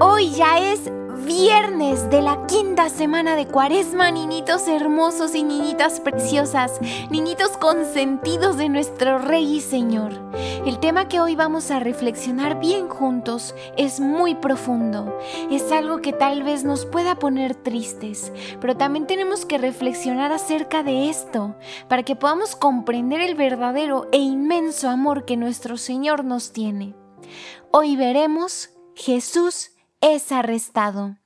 Hoy ya es viernes de la quinta semana de cuaresma, niñitos hermosos y niñitas preciosas, niñitos consentidos de nuestro Rey y Señor. El tema que hoy vamos a reflexionar bien juntos es muy profundo, es algo que tal vez nos pueda poner tristes, pero también tenemos que reflexionar acerca de esto para que podamos comprender el verdadero e inmenso amor que nuestro Señor nos tiene. Hoy veremos Jesús es arrestado.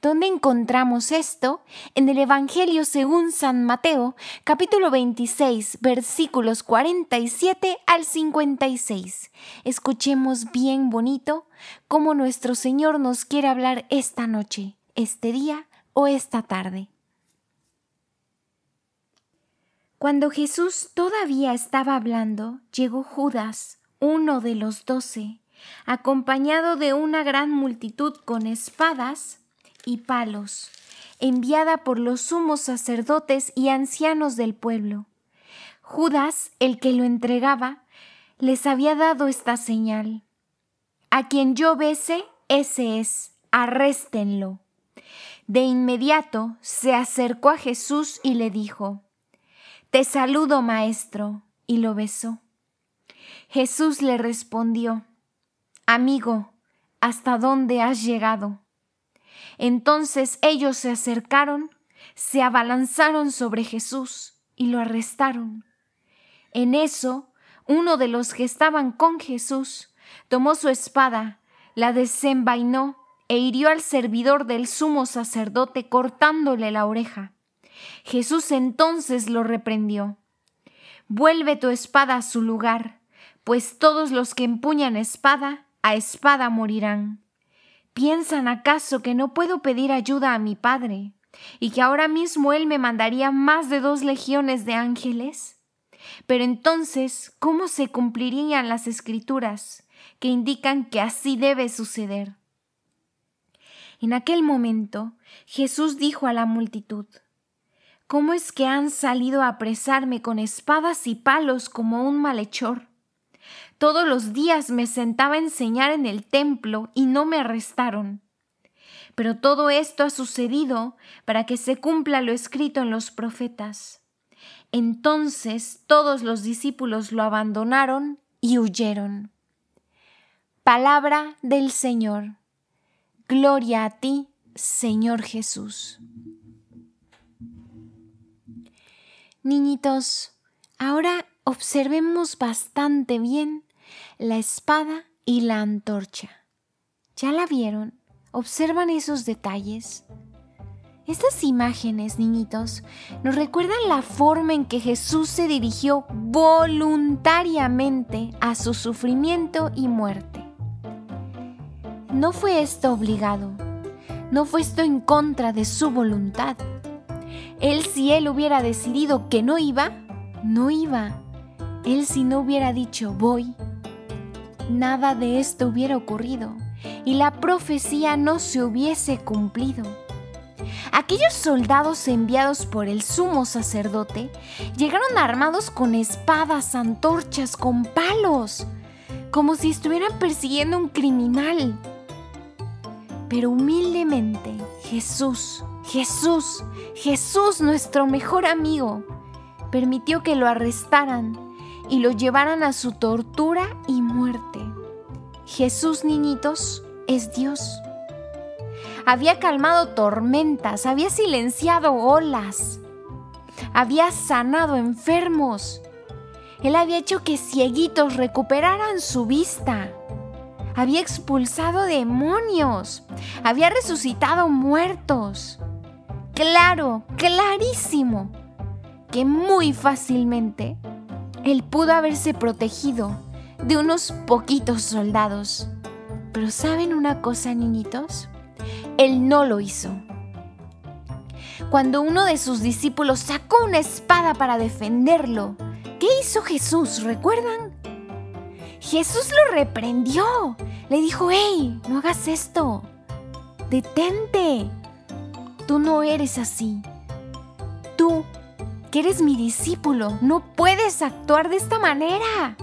¿Dónde encontramos esto? En el Evangelio según San Mateo, capítulo 26, versículos 47 al 56. Escuchemos bien bonito cómo nuestro Señor nos quiere hablar esta noche, este día o esta tarde. Cuando Jesús todavía estaba hablando, llegó Judas, uno de los doce acompañado de una gran multitud con espadas y palos, enviada por los sumos sacerdotes y ancianos del pueblo. Judas, el que lo entregaba, les había dado esta señal. A quien yo bese, ese es, arréstenlo. De inmediato se acercó a Jesús y le dijo, Te saludo, maestro, y lo besó. Jesús le respondió, Amigo, ¿hasta dónde has llegado? Entonces ellos se acercaron, se abalanzaron sobre Jesús y lo arrestaron. En eso, uno de los que estaban con Jesús tomó su espada, la desenvainó e hirió al servidor del sumo sacerdote cortándole la oreja. Jesús entonces lo reprendió. Vuelve tu espada a su lugar, pues todos los que empuñan espada a espada morirán. ¿Piensan acaso que no puedo pedir ayuda a mi Padre y que ahora mismo Él me mandaría más de dos legiones de ángeles? Pero entonces, ¿cómo se cumplirían las escrituras que indican que así debe suceder? En aquel momento, Jesús dijo a la multitud, ¿Cómo es que han salido a apresarme con espadas y palos como un malhechor? Todos los días me sentaba a enseñar en el templo y no me arrestaron. Pero todo esto ha sucedido para que se cumpla lo escrito en los profetas. Entonces todos los discípulos lo abandonaron y huyeron. Palabra del Señor. Gloria a ti, Señor Jesús. Niñitos, ahora observemos bastante bien la espada y la antorcha. ¿Ya la vieron? ¿Observan esos detalles? Estas imágenes, niñitos, nos recuerdan la forma en que Jesús se dirigió voluntariamente a su sufrimiento y muerte. No fue esto obligado, no fue esto en contra de su voluntad. Él si él hubiera decidido que no iba, no iba. Él si no hubiera dicho voy, nada de esto hubiera ocurrido y la profecía no se hubiese cumplido. Aquellos soldados enviados por el sumo sacerdote llegaron armados con espadas, antorchas, con palos, como si estuvieran persiguiendo a un criminal. Pero humildemente Jesús, Jesús, Jesús, nuestro mejor amigo, permitió que lo arrestaran y lo llevaran a su tortura y muerte. Jesús, niñitos, es Dios. Había calmado tormentas, había silenciado olas, había sanado enfermos. Él había hecho que cieguitos recuperaran su vista. Había expulsado demonios. Había resucitado muertos. Claro, clarísimo, que muy fácilmente él pudo haberse protegido de unos poquitos soldados. Pero ¿saben una cosa, niñitos? Él no lo hizo. Cuando uno de sus discípulos sacó una espada para defenderlo, ¿qué hizo Jesús? ¿Recuerdan? Jesús lo reprendió. Le dijo, hey, no hagas esto. Detente. Tú no eres así. Tú que eres mi discípulo. No puedes actuar de esta manera.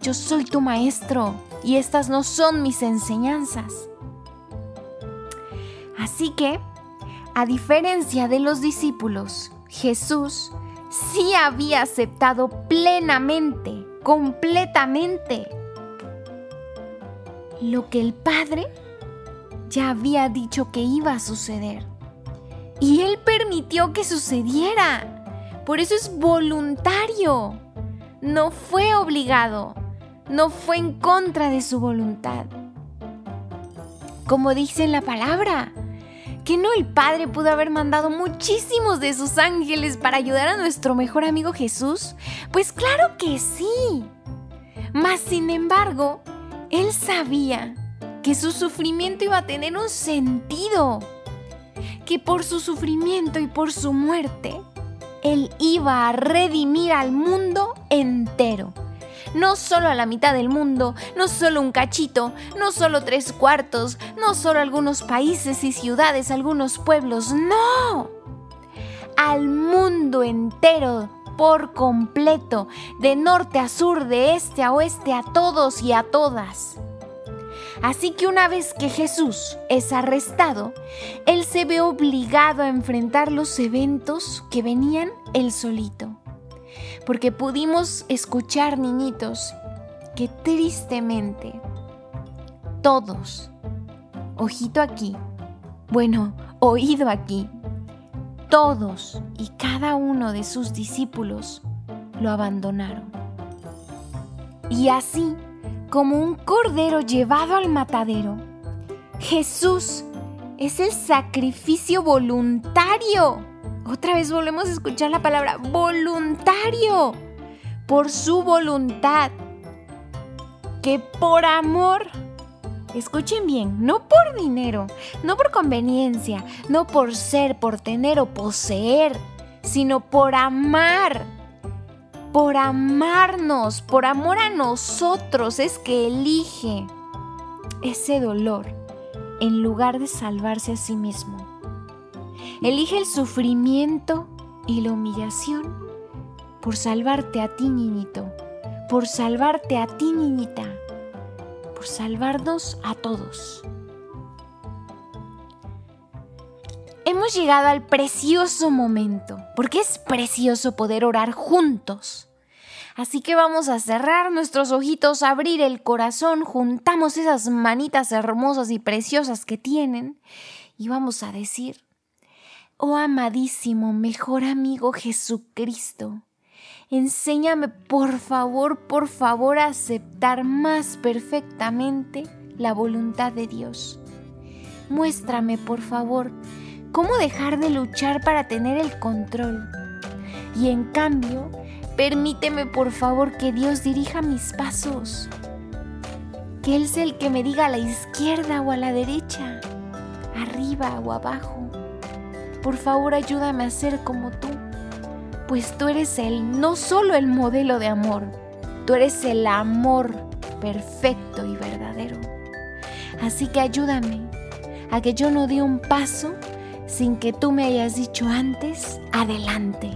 Yo soy tu maestro y estas no son mis enseñanzas. Así que, a diferencia de los discípulos, Jesús sí había aceptado plenamente, completamente, lo que el Padre ya había dicho que iba a suceder. Y Él permitió que sucediera. Por eso es voluntario. No fue obligado. No fue en contra de su voluntad. Como dice en la palabra, ¿Que no el Padre pudo haber mandado muchísimos de sus ángeles para ayudar a nuestro mejor amigo Jesús? Pues claro que sí. Mas sin embargo, Él sabía que su sufrimiento iba a tener un sentido, que por su sufrimiento y por su muerte, Él iba a redimir al mundo entero no solo a la mitad del mundo, no solo un cachito, no solo tres cuartos, no solo algunos países y ciudades, algunos pueblos, no, al mundo entero por completo, de norte a sur, de este a oeste, a todos y a todas. Así que una vez que Jesús es arrestado, Él se ve obligado a enfrentar los eventos que venían él solito porque pudimos escuchar, niñitos, que tristemente todos, ojito aquí, bueno, oído aquí, todos y cada uno de sus discípulos lo abandonaron. Y así, como un cordero llevado al matadero, Jesús es el sacrificio voluntario otra vez volvemos a escuchar la palabra voluntario. Por su voluntad. Que por amor. Escuchen bien, no por dinero, no por conveniencia, no por ser, por tener o poseer, sino por amar. Por amarnos, por amor a nosotros es que elige ese dolor en lugar de salvarse a sí mismo. Elige el sufrimiento y la humillación por salvarte a ti, niñito, por salvarte a ti, niñita, por salvarnos a todos. Hemos llegado al precioso momento, porque es precioso poder orar juntos. Así que vamos a cerrar nuestros ojitos, abrir el corazón, juntamos esas manitas hermosas y preciosas que tienen y vamos a decir, Oh amadísimo, mejor amigo Jesucristo, enséñame por favor, por favor a aceptar más perfectamente la voluntad de Dios. Muéstrame, por favor, cómo dejar de luchar para tener el control. Y en cambio, permíteme por favor que Dios dirija mis pasos. Que Él sea el que me diga a la izquierda o a la derecha, arriba o abajo por favor ayúdame a ser como tú, pues tú eres el, no solo el modelo de amor, tú eres el amor perfecto y verdadero. Así que ayúdame a que yo no dé un paso sin que tú me hayas dicho antes, adelante.